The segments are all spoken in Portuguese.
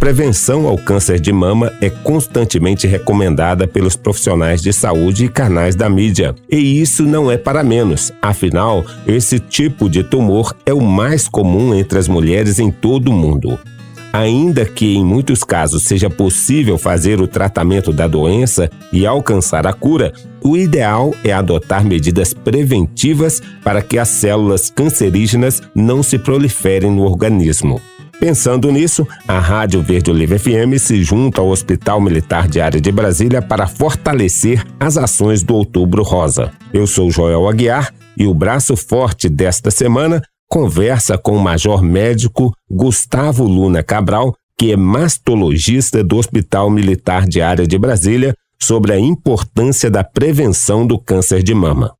prevenção ao câncer de mama é constantemente recomendada pelos profissionais de saúde e canais da mídia. E isso não é para menos, afinal, esse tipo de tumor é o mais comum entre as mulheres em todo o mundo. Ainda que em muitos casos seja possível fazer o tratamento da doença e alcançar a cura, o ideal é adotar medidas preventivas para que as células cancerígenas não se proliferem no organismo. Pensando nisso, a Rádio Verde Oliva FM se junta ao Hospital Militar de Área de Brasília para fortalecer as ações do Outubro Rosa. Eu sou Joel Aguiar e o braço forte desta semana conversa com o major médico Gustavo Luna Cabral, que é mastologista do Hospital Militar de Área de Brasília, sobre a importância da prevenção do câncer de mama.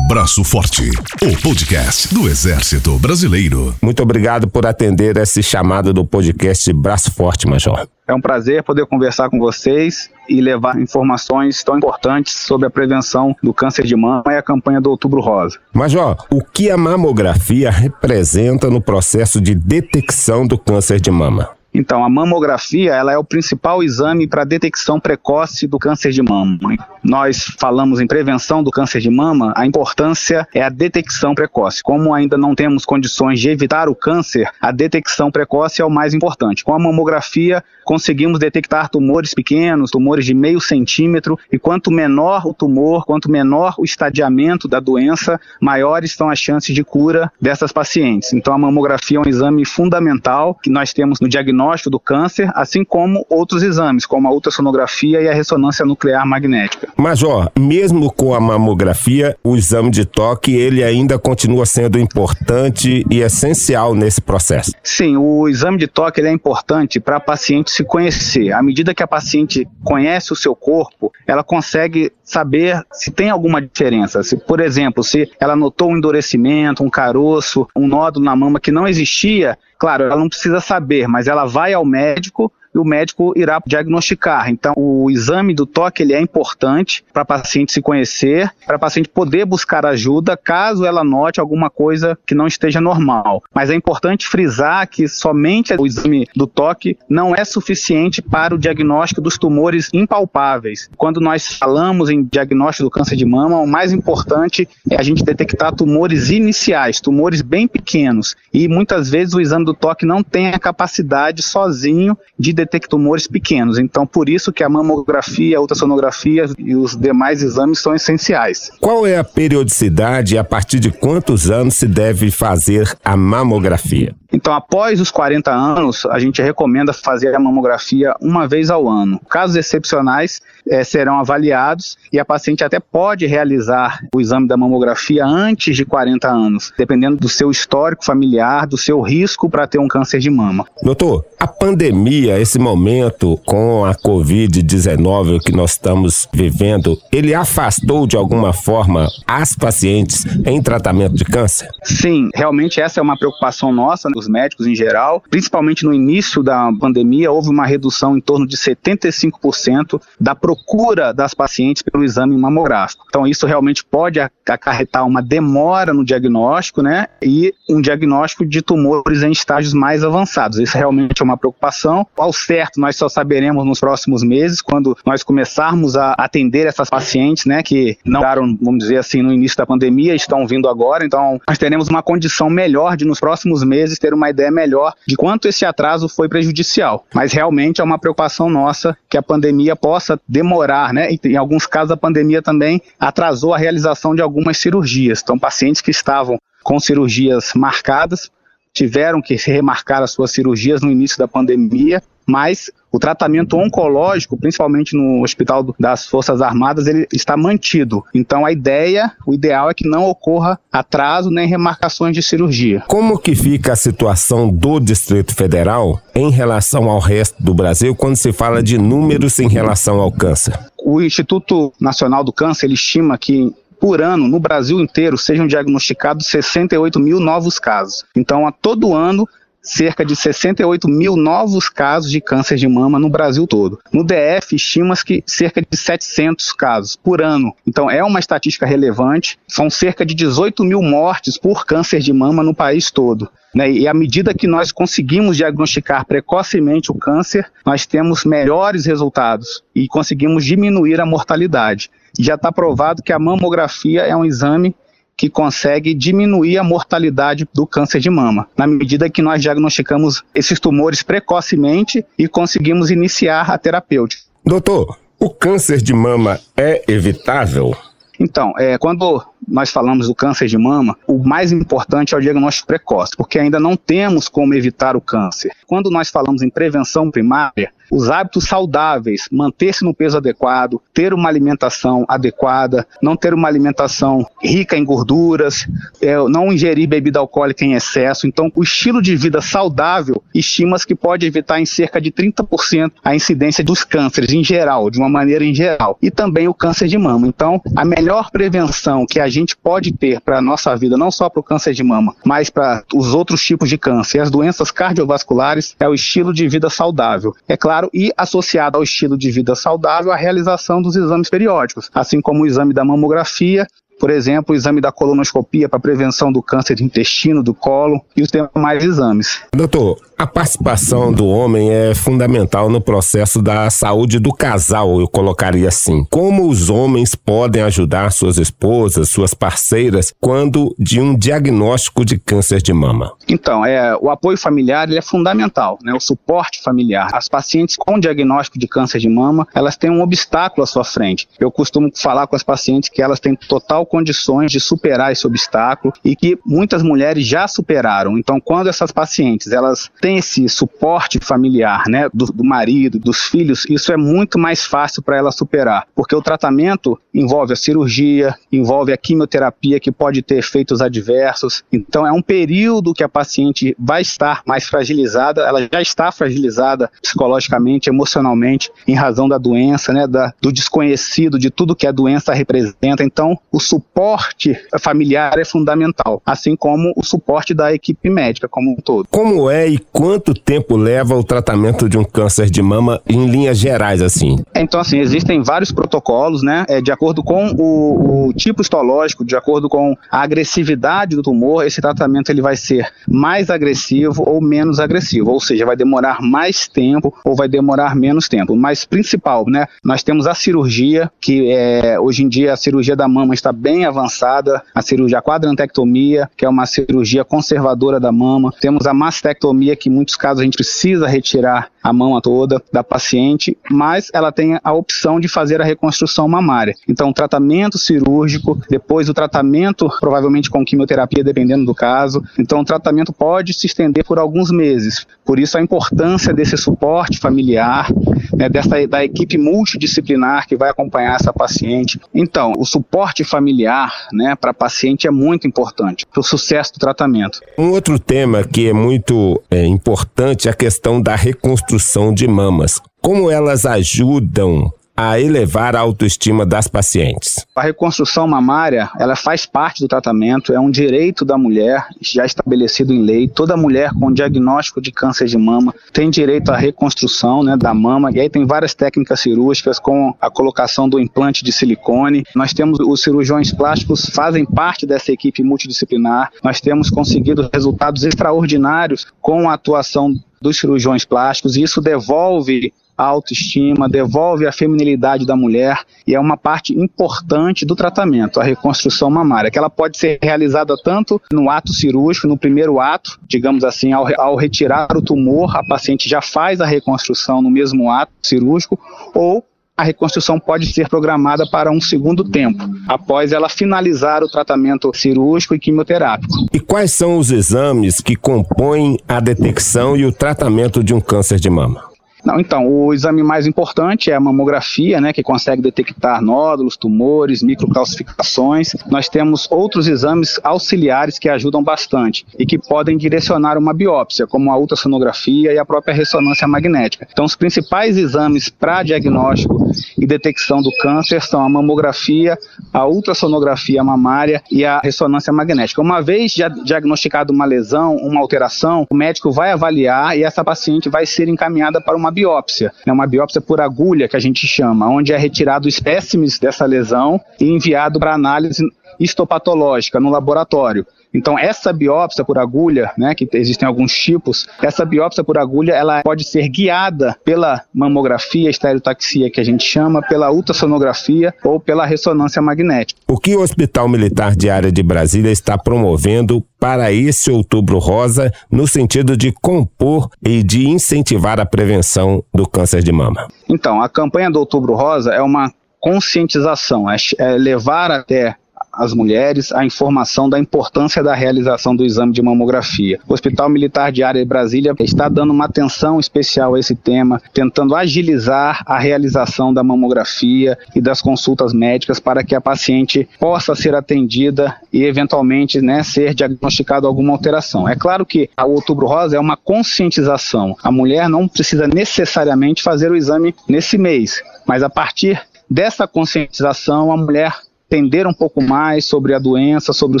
Braço Forte, o podcast do Exército Brasileiro. Muito obrigado por atender esse chamado do podcast Braço Forte, Major. É um prazer poder conversar com vocês e levar informações tão importantes sobre a prevenção do câncer de mama e a campanha do Outubro Rosa. Major, o que a mamografia representa no processo de detecção do câncer de mama? Então, a mamografia ela é o principal exame para detecção precoce do câncer de mama. Nós falamos em prevenção do câncer de mama, a importância é a detecção precoce. Como ainda não temos condições de evitar o câncer, a detecção precoce é o mais importante. Com a mamografia, conseguimos detectar tumores pequenos, tumores de meio centímetro, e quanto menor o tumor, quanto menor o estadiamento da doença, maiores são as chances de cura dessas pacientes. Então, a mamografia é um exame fundamental que nós temos no diagnóstico diagnóstico do câncer, assim como outros exames, como a ultrassonografia e a ressonância nuclear magnética. Major, mesmo com a mamografia, o exame de toque ele ainda continua sendo importante e essencial nesse processo. Sim, o exame de toque é importante para a paciente se conhecer. À medida que a paciente conhece o seu corpo, ela consegue saber se tem alguma diferença. Se, por exemplo, se ela notou um endurecimento, um caroço, um nódulo na mama que não existia, Claro, ela não precisa saber, mas ela vai ao médico e o médico irá diagnosticar. Então, o exame do toque ele é importante para a paciente se conhecer, para a paciente poder buscar ajuda caso ela note alguma coisa que não esteja normal. Mas é importante frisar que somente o exame do toque não é suficiente para o diagnóstico dos tumores impalpáveis. Quando nós falamos em diagnóstico do câncer de mama, o mais importante é a gente detectar tumores iniciais, tumores bem pequenos. E muitas vezes o exame do toque não tem a capacidade sozinho de detectar tumores pequenos. Então, por isso que a mamografia, a ultrassonografia e os demais exames são essenciais. Qual é a periodicidade e a partir de quantos anos se deve fazer a mamografia? Então, após os 40 anos, a gente recomenda fazer a mamografia uma vez ao ano. Casos excepcionais é, serão avaliados e a paciente até pode realizar o exame da mamografia antes de 40 anos, dependendo do seu histórico familiar, do seu risco para ter um câncer de mama. Doutor, a pandemia, esse momento com a Covid-19 que nós estamos vivendo, ele afastou de alguma forma as pacientes em tratamento de câncer? Sim, realmente essa é uma preocupação nossa, médicos em geral. Principalmente no início da pandemia, houve uma redução em torno de 75% da procura das pacientes pelo exame mamográfico. Então, isso realmente pode acarretar uma demora no diagnóstico, né? E um diagnóstico de tumores em estágios mais avançados. Isso realmente é uma preocupação. Ao certo, nós só saberemos nos próximos meses, quando nós começarmos a atender essas pacientes, né? Que não vamos dizer assim, no início da pandemia, estão vindo agora. Então, nós teremos uma condição melhor de, nos próximos meses, ter uma ideia melhor de quanto esse atraso foi prejudicial. Mas realmente é uma preocupação nossa que a pandemia possa demorar, né? E em alguns casos a pandemia também atrasou a realização de algumas cirurgias. Então, pacientes que estavam com cirurgias marcadas tiveram que remarcar as suas cirurgias no início da pandemia, mas o tratamento oncológico, principalmente no Hospital das Forças Armadas, ele está mantido. Então a ideia, o ideal é que não ocorra atraso nem remarcações de cirurgia. Como que fica a situação do Distrito Federal em relação ao resto do Brasil quando se fala de números em relação ao câncer? O Instituto Nacional do Câncer ele estima que por ano, no Brasil inteiro, sejam diagnosticados 68 mil novos casos. Então, a todo ano, cerca de 68 mil novos casos de câncer de mama no Brasil todo. No DF, estima-se que cerca de 700 casos por ano. Então, é uma estatística relevante. São cerca de 18 mil mortes por câncer de mama no país todo. Né? E à medida que nós conseguimos diagnosticar precocemente o câncer, nós temos melhores resultados e conseguimos diminuir a mortalidade. Já está provado que a mamografia é um exame que consegue diminuir a mortalidade do câncer de mama, na medida que nós diagnosticamos esses tumores precocemente e conseguimos iniciar a terapêutica. Doutor, o câncer de mama é evitável? Então, é, quando nós falamos do câncer de mama, o mais importante é o diagnóstico precoce, porque ainda não temos como evitar o câncer. Quando nós falamos em prevenção primária, os hábitos saudáveis, manter-se no peso adequado, ter uma alimentação adequada, não ter uma alimentação rica em gorduras, é, não ingerir bebida alcoólica em excesso. Então, o estilo de vida saudável estima-se que pode evitar em cerca de 30% a incidência dos cânceres em geral, de uma maneira em geral, e também o câncer de mama. Então, a melhor prevenção que a gente pode ter para a nossa vida, não só para o câncer de mama, mas para os outros tipos de câncer, as doenças cardiovasculares, é o estilo de vida saudável. É claro, e associado ao estilo de vida saudável, a realização dos exames periódicos, assim como o exame da mamografia por exemplo, o exame da colonoscopia para prevenção do câncer de intestino, do colo e os demais exames. Doutor, a participação do homem é fundamental no processo da saúde do casal, eu colocaria assim. Como os homens podem ajudar suas esposas, suas parceiras, quando de um diagnóstico de câncer de mama? Então, é, o apoio familiar é fundamental, né, o suporte familiar. As pacientes com diagnóstico de câncer de mama, elas têm um obstáculo à sua frente. Eu costumo falar com as pacientes que elas têm total condições de superar esse obstáculo e que muitas mulheres já superaram. Então, quando essas pacientes elas têm esse suporte familiar, né, do, do marido, dos filhos, isso é muito mais fácil para ela superar, porque o tratamento envolve a cirurgia, envolve a quimioterapia que pode ter efeitos adversos. Então, é um período que a paciente vai estar mais fragilizada, ela já está fragilizada psicologicamente, emocionalmente, em razão da doença, né, da, do desconhecido, de tudo que a doença representa. Então, o suporte familiar é fundamental, assim como o suporte da equipe médica como um todo. Como é e quanto tempo leva o tratamento de um câncer de mama em linhas gerais assim? Então assim, existem vários protocolos, né, é, de acordo com o, o tipo histológico, de acordo com a agressividade do tumor, esse tratamento ele vai ser mais agressivo ou menos agressivo, ou seja, vai demorar mais tempo ou vai demorar menos tempo. Mas principal, né, nós temos a cirurgia, que é, hoje em dia a cirurgia da mama está bem avançada, a cirurgia quadrantectomia, que é uma cirurgia conservadora da mama. Temos a mastectomia, que em muitos casos a gente precisa retirar a mama toda da paciente, mas ela tem a opção de fazer a reconstrução mamária. Então, tratamento cirúrgico, depois o tratamento, provavelmente com quimioterapia, dependendo do caso. Então, o tratamento pode se estender por alguns meses. Por isso, a importância desse suporte familiar, né, dessa, da equipe multidisciplinar que vai acompanhar essa paciente. Então, o suporte familiar né, para paciente é muito importante para o sucesso do tratamento. Um outro tema que é muito é, importante é a questão da reconstrução de mamas. Como elas ajudam a elevar a autoestima das pacientes? A reconstrução mamária, ela faz parte do tratamento, é um direito da mulher, já estabelecido em lei. Toda mulher com diagnóstico de câncer de mama tem direito à reconstrução né, da mama, e aí tem várias técnicas cirúrgicas com a colocação do implante de silicone. Nós temos os cirurgiões plásticos fazem parte dessa equipe multidisciplinar. Nós temos conseguido resultados extraordinários com a atuação dos cirurgiões plásticos, e isso devolve a autoestima, devolve a feminilidade da mulher e é uma parte importante do tratamento, a reconstrução mamária, que ela pode ser realizada tanto no ato cirúrgico, no primeiro ato, digamos assim, ao, ao retirar o tumor, a paciente já faz a reconstrução no mesmo ato cirúrgico, ou a reconstrução pode ser programada para um segundo tempo, após ela finalizar o tratamento cirúrgico e quimioterápico. E quais são os exames que compõem a detecção e o tratamento de um câncer de mama? Não, então, o exame mais importante é a mamografia, né, que consegue detectar nódulos, tumores, microcalcificações. Nós temos outros exames auxiliares que ajudam bastante e que podem direcionar uma biópsia, como a ultrassonografia e a própria ressonância magnética. Então, os principais exames para diagnóstico e detecção do câncer são a mamografia, a ultrassonografia mamária e a ressonância magnética. Uma vez diagnosticado uma lesão, uma alteração, o médico vai avaliar e essa paciente vai ser encaminhada para uma biópsia, né, uma biópsia por agulha que a gente chama, onde é retirado espécimes dessa lesão e enviado para análise histopatológica no laboratório. Então, essa biópsia por agulha, né, que existem alguns tipos, essa biópsia por agulha, ela pode ser guiada pela mamografia, estereotaxia que a gente chama, pela ultrassonografia ou pela ressonância magnética. O que o Hospital Militar de Área de Brasília está promovendo para esse Outubro Rosa no sentido de compor e de incentivar a prevenção do câncer de mama? Então, a campanha do Outubro Rosa é uma conscientização, é, é levar até às mulheres a informação da importância da realização do exame de mamografia. O Hospital Militar de Área Brasília está dando uma atenção especial a esse tema, tentando agilizar a realização da mamografia e das consultas médicas para que a paciente possa ser atendida e eventualmente né, ser diagnosticado alguma alteração. É claro que o Outubro Rosa é uma conscientização. A mulher não precisa necessariamente fazer o exame nesse mês, mas a partir dessa conscientização a mulher entender um pouco mais sobre a doença, sobre o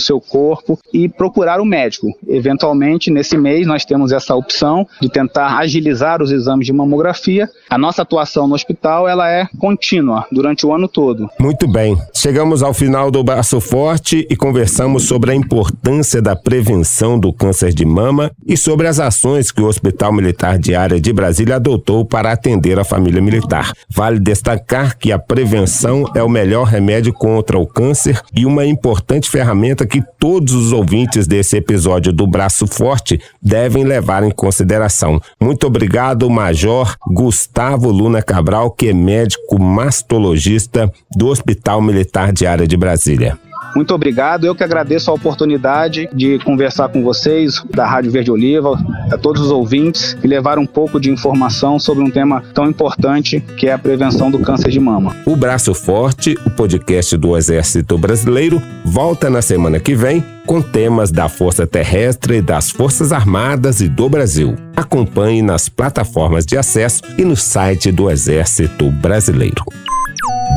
seu corpo e procurar o médico. Eventualmente, nesse mês, nós temos essa opção de tentar agilizar os exames de mamografia. A nossa atuação no hospital ela é contínua durante o ano todo. Muito bem. Chegamos ao final do Braço Forte e conversamos sobre a importância da prevenção do câncer de mama e sobre as ações que o Hospital Militar de Área de Brasília adotou para atender a família militar. Vale destacar que a prevenção é o melhor remédio contra o o câncer e uma importante ferramenta que todos os ouvintes desse episódio do Braço Forte devem levar em consideração. Muito obrigado, Major Gustavo Luna Cabral, que é médico mastologista do Hospital Militar de Área de Brasília. Muito obrigado. Eu que agradeço a oportunidade de conversar com vocês da Rádio Verde Oliva, a todos os ouvintes e levar um pouco de informação sobre um tema tão importante que é a prevenção do câncer de mama. O Braço Forte, o podcast do Exército Brasileiro, volta na semana que vem com temas da Força Terrestre, das Forças Armadas e do Brasil. Acompanhe nas plataformas de acesso e no site do Exército Brasileiro.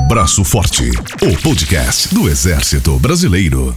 Braço Forte, o podcast do Exército Brasileiro.